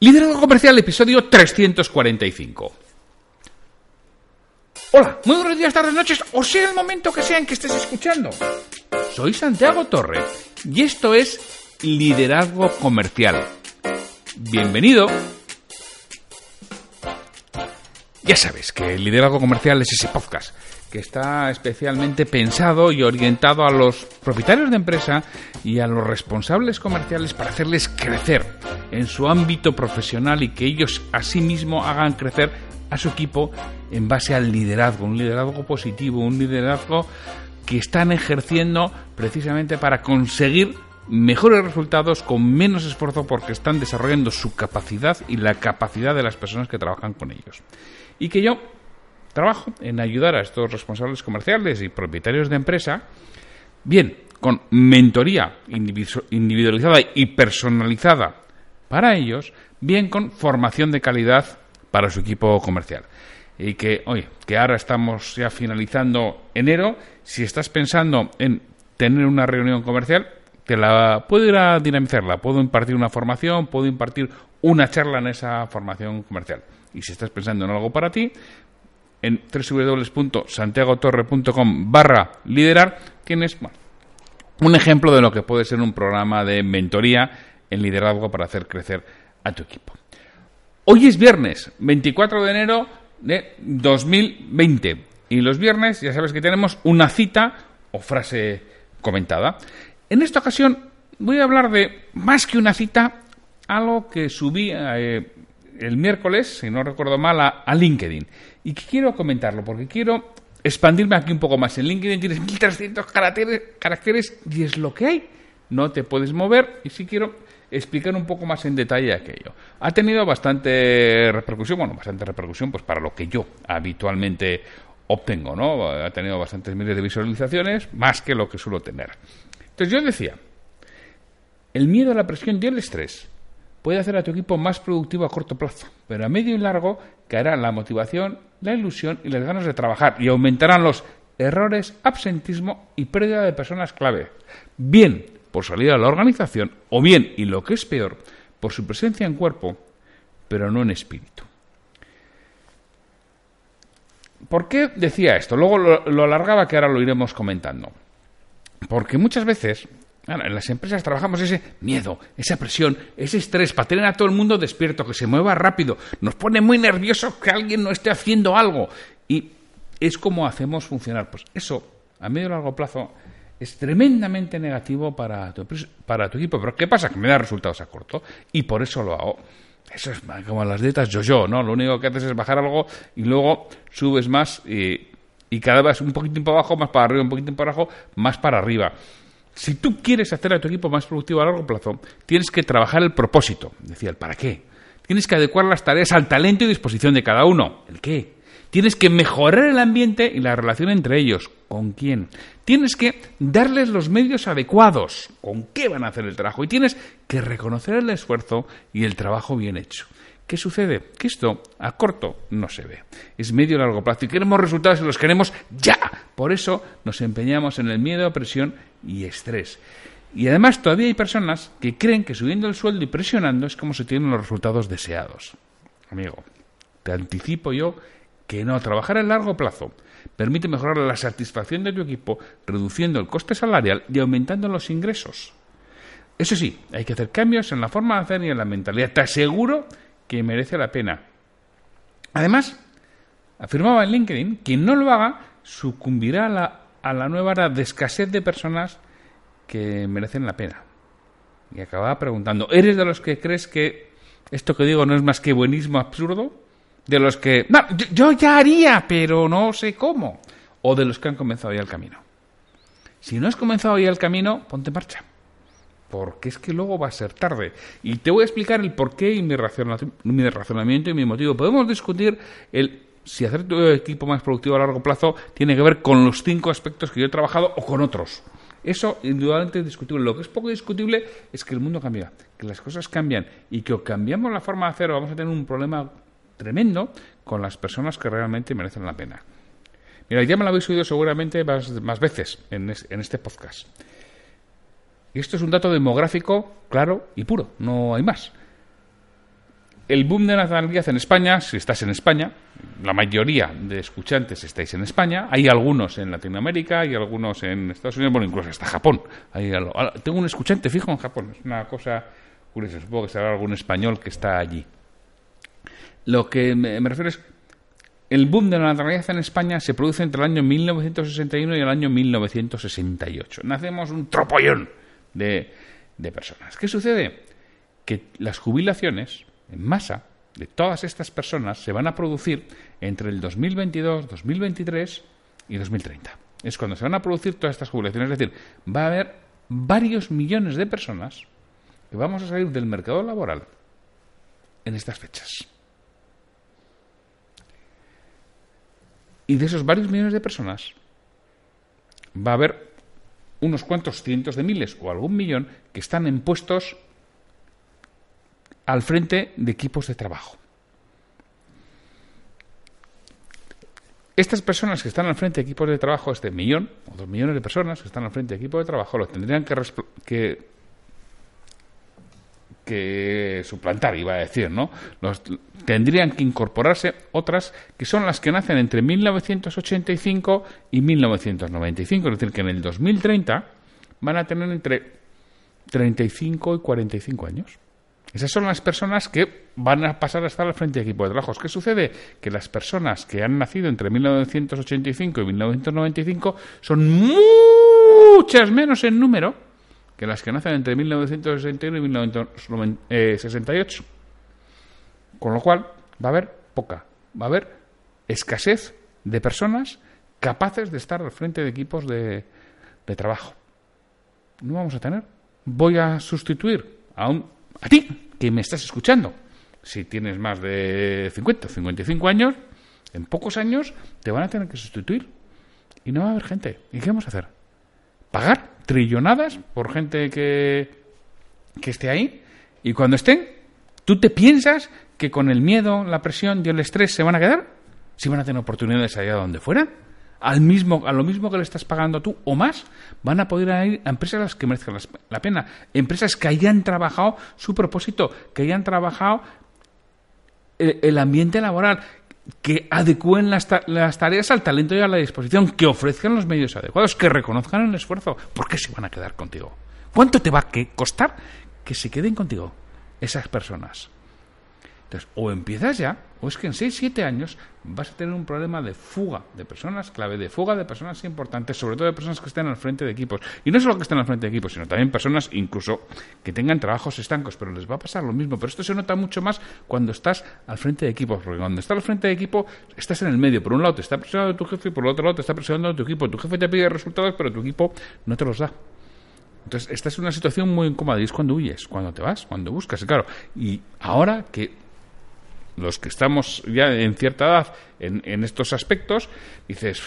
Liderazgo Comercial, episodio 345. Hola, muy buenos días, tardes, noches, o sea el momento que sea en que estés escuchando. Soy Santiago Torre y esto es Liderazgo Comercial. Bienvenido. Ya sabes que el liderazgo comercial es ese podcast que está especialmente pensado y orientado a los propietarios de empresa y a los responsables comerciales para hacerles crecer en su ámbito profesional y que ellos asimismo hagan crecer a su equipo en base al liderazgo, un liderazgo positivo, un liderazgo que están ejerciendo precisamente para conseguir mejores resultados con menos esfuerzo porque están desarrollando su capacidad y la capacidad de las personas que trabajan con ellos. Y que yo trabajo en ayudar a estos responsables comerciales y propietarios de empresa, bien con mentoría individualizada y personalizada para ellos, bien con formación de calidad para su equipo comercial. Y que, oye, que ahora estamos ya finalizando enero, si estás pensando en tener una reunión comercial, te la puedo ir a dinamizarla, puedo impartir una formación, puedo impartir una charla en esa formación comercial. Y si estás pensando en algo para ti, en www.santiagotorre.com barra liderar tienes un ejemplo de lo que puede ser un programa de mentoría en liderazgo para hacer crecer a tu equipo. Hoy es viernes, 24 de enero de 2020. Y los viernes ya sabes que tenemos una cita o frase comentada. En esta ocasión voy a hablar de más que una cita, algo que subí eh, el miércoles, si no recuerdo mal, a, LinkedIn. Y quiero comentarlo porque quiero expandirme aquí un poco más. En LinkedIn tienes 1300 caracteres, caracteres y es lo que hay. No te puedes mover y si quiero explicar un poco más en detalle aquello. Ha tenido bastante repercusión, bueno, bastante repercusión pues para lo que yo habitualmente obtengo, ¿no? Ha tenido bastantes miles de visualizaciones, más que lo que suelo tener. Entonces yo decía, el miedo a la presión y el estrés puede hacer a tu equipo más productivo a corto plazo, pero a medio y largo caerá la motivación, la ilusión y las ganas de trabajar y aumentarán los errores, absentismo y pérdida de personas clave. Bien por salir a la organización o bien, y lo que es peor, por su presencia en cuerpo, pero no en espíritu. ¿Por qué decía esto? Luego lo alargaba que ahora lo iremos comentando. Porque muchas veces en las empresas trabajamos ese miedo, esa presión, ese estrés para tener a todo el mundo despierto, que se mueva rápido. Nos pone muy nerviosos que alguien no esté haciendo algo. Y es como hacemos funcionar. Pues eso, a medio y largo plazo, es tremendamente negativo para tu, para tu equipo. Pero ¿qué pasa? Que me da resultados a corto. Y por eso lo hago. Eso es como las dietas yo-yo, ¿no? Lo único que haces es bajar algo y luego subes más y, y cada vez un poquito para abajo, más para arriba, un poquito para abajo, más para arriba. Si tú quieres hacer a tu equipo más productivo a largo plazo, tienes que trabajar el propósito, decía el para qué. Tienes que adecuar las tareas al talento y disposición de cada uno, el qué. Tienes que mejorar el ambiente y la relación entre ellos, con quién. Tienes que darles los medios adecuados, con qué van a hacer el trabajo. Y tienes que reconocer el esfuerzo y el trabajo bien hecho. ¿Qué sucede? Que esto a corto no se ve. Es medio largo plazo y queremos resultados y los queremos ya. Por eso nos empeñamos en el miedo, presión y estrés. Y además todavía hay personas que creen que subiendo el sueldo y presionando es como se tienen los resultados deseados. Amigo, te anticipo yo que no, trabajar a largo plazo permite mejorar la satisfacción de tu equipo reduciendo el coste salarial y aumentando los ingresos. Eso sí, hay que hacer cambios en la forma de hacer y en la mentalidad. Te aseguro que merece la pena. Además, afirmaba en LinkedIn, quien no lo haga sucumbirá a la, a la nueva era de escasez de personas que merecen la pena. Y acababa preguntando, ¿eres de los que crees que esto que digo no es más que buenismo absurdo? De los que, no, yo, ya haría, pero no sé cómo. O de los que han comenzado ya el camino. Si no has comenzado ya el camino, ponte en marcha porque es que luego va a ser tarde. Y te voy a explicar el porqué y mi, mi razonamiento y mi motivo. Podemos discutir el si hacer tu equipo más productivo a largo plazo tiene que ver con los cinco aspectos que yo he trabajado o con otros. Eso indudablemente es discutible. Lo que es poco discutible es que el mundo cambia, que las cosas cambian y que o cambiamos la forma de hacer o vamos a tener un problema tremendo con las personas que realmente merecen la pena. Mira, ya me lo habéis oído seguramente más, veces en este podcast. Y esto es un dato demográfico claro y puro, no hay más. El boom de la natalidad en España, si estás en España, la mayoría de escuchantes estáis en España, hay algunos en Latinoamérica, hay algunos en Estados Unidos, bueno, incluso hasta Japón. Tengo un escuchante fijo en Japón, es una cosa curiosa, supongo que será algún español que está allí. Lo que me, refiero es, el boom de la natalidad en España se produce entre el año 1961 y el año 1968. Nacemos un tropollón de, de personas. ¿Qué sucede? Que las jubilaciones en masa de todas estas personas se van a producir entre el 2022, 2023 y 2030. Es cuando se van a producir todas estas jubilaciones. Es decir, va a haber varios millones de personas que vamos a salir del mercado laboral en estas fechas. Y de esos varios millones de personas va a haber unos cuantos cientos de miles o algún millón que están en puestos al frente de equipos de trabajo. Estas personas que están al frente de equipos de trabajo, este millón o dos millones de personas que están al frente de equipos de trabajo, los tendrían que, suplantar, iba a decir, ¿no? Los, tendrían que incorporarse otras que son las que nacen entre 1985 y 1995, es decir, que en el 2030 van a tener entre 35 y 45 años. Esas son las personas que van a pasar a estar al frente de equipo de trabajos. ¿Qué sucede? Que las personas que han nacido entre 1985 y 1995 son muchas menos en número que las que nacen entre 1961 y 1968. Con lo cual va a haber poca, va a haber escasez de personas capaces de estar al frente de equipos de trabajo. No vamos a tener. Voy a sustituir a un a ti, que me estás escuchando. Si tienes más de 50 o 55 años, en pocos años te van a tener que sustituir. Y no va a haber gente. ¿Y qué vamos a hacer? ¿Pagar trillonadas por gente que, que esté ahí? Y cuando estén, ¿tú te piensas que con el miedo, la presión y el estrés se van a quedar? ¿Si van a tener oportunidades allá donde fuera? Al mismo, a lo mismo que le estás pagando tú o más, van a poder ir a empresas que merezcan la pena. Empresas que hayan trabajado su propósito, que hayan trabajado el, ambiente laboral, que adecúen las, las, tareas al talento y a la disposición, que ofrezcan los medios adecuados, que reconozcan el esfuerzo. ¿Por qué se van a quedar contigo? ¿Cuánto te va a costar que se queden contigo esas personas? Entonces, o empiezas ya, o es que en 6, 7 años vas a tener un problema de fuga de personas clave, de fuga de personas importantes, sobre todo de personas que estén al frente de equipos. Y no solo que estén al frente de equipos, sino también personas incluso que tengan trabajos estancos, pero les va a pasar lo mismo. Pero esto se nota mucho más cuando estás al frente de equipos, porque cuando estás al frente de equipo estás en el medio. Por un lado te está presionando tu jefe y por el otro lado te está presionando tu equipo. Tu jefe te pide resultados, pero tu equipo no te los da. Entonces, esta es una situación muy incómoda y es cuando huyes, cuando te vas, cuando buscas. Y claro, y ahora que los que estamos ya en cierta edad en, estos aspectos, dices,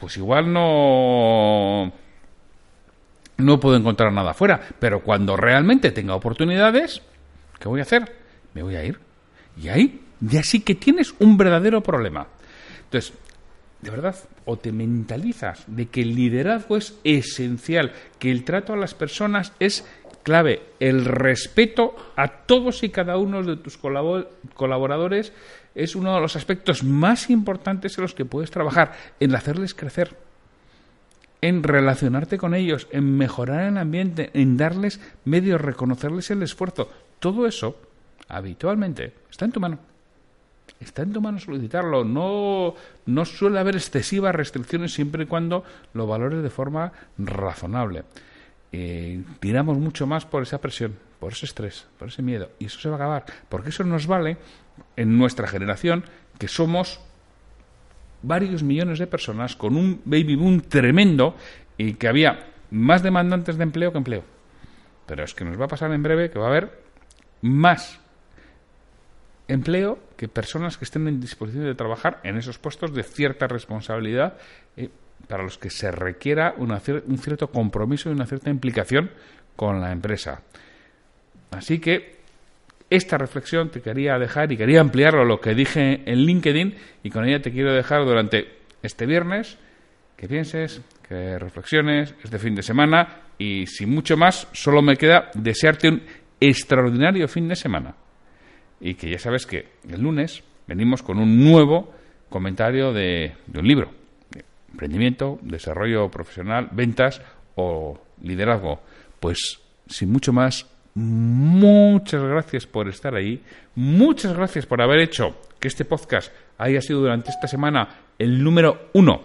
pues igual no no puedo encontrar nada afuera, pero cuando realmente tenga oportunidades, ¿qué voy a hacer? Me voy a ir. Y ahí ya sí que tienes un verdadero problema. Entonces, de verdad, o te mentalizas de que el liderazgo es esencial, que el trato a las personas es clave, el respeto a todos y cada uno de tus colaboradores es uno de los aspectos más importantes en los que puedes trabajar, en hacerles crecer, en relacionarte con ellos, en mejorar el ambiente, en darles medios, reconocerles el esfuerzo. Todo eso, habitualmente, está en tu mano. Está en tu mano solicitarlo. No, no suele haber excesivas restricciones siempre y cuando lo valores de forma razonable eh, tiramos mucho más por esa presión, por ese estrés, por ese miedo. Y eso se va a acabar, porque eso nos vale en nuestra generación, que somos varios millones de personas con un baby boom tremendo y que había más demandantes de empleo que empleo. Pero es que nos va a pasar en breve que va a haber más empleo que personas que estén en disposición de trabajar en esos puestos de cierta responsabilidad eh, para los que se requiera un cierto compromiso y una cierta implicación con la empresa. Así que esta reflexión te quería dejar y quería ampliarlo a lo que dije en LinkedIn y con ella te quiero dejar durante este viernes que pienses, que reflexiones este fin de semana y sin mucho más solo me queda desearte un extraordinario fin de semana. y que ya sabes que el lunes venimos con un nuevo comentario de un libro. Emprendimiento, desarrollo profesional, ventas o liderazgo. Pues sin mucho más, muchas gracias por estar ahí. Muchas gracias por haber hecho que este podcast haya sido durante esta semana el número uno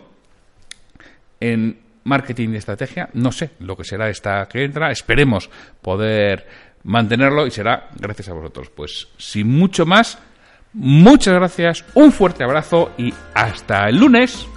en marketing y estrategia. No sé lo que será esta que entra. Esperemos poder mantenerlo y será gracias a vosotros. Pues sin mucho más, muchas gracias, un fuerte abrazo y hasta el lunes.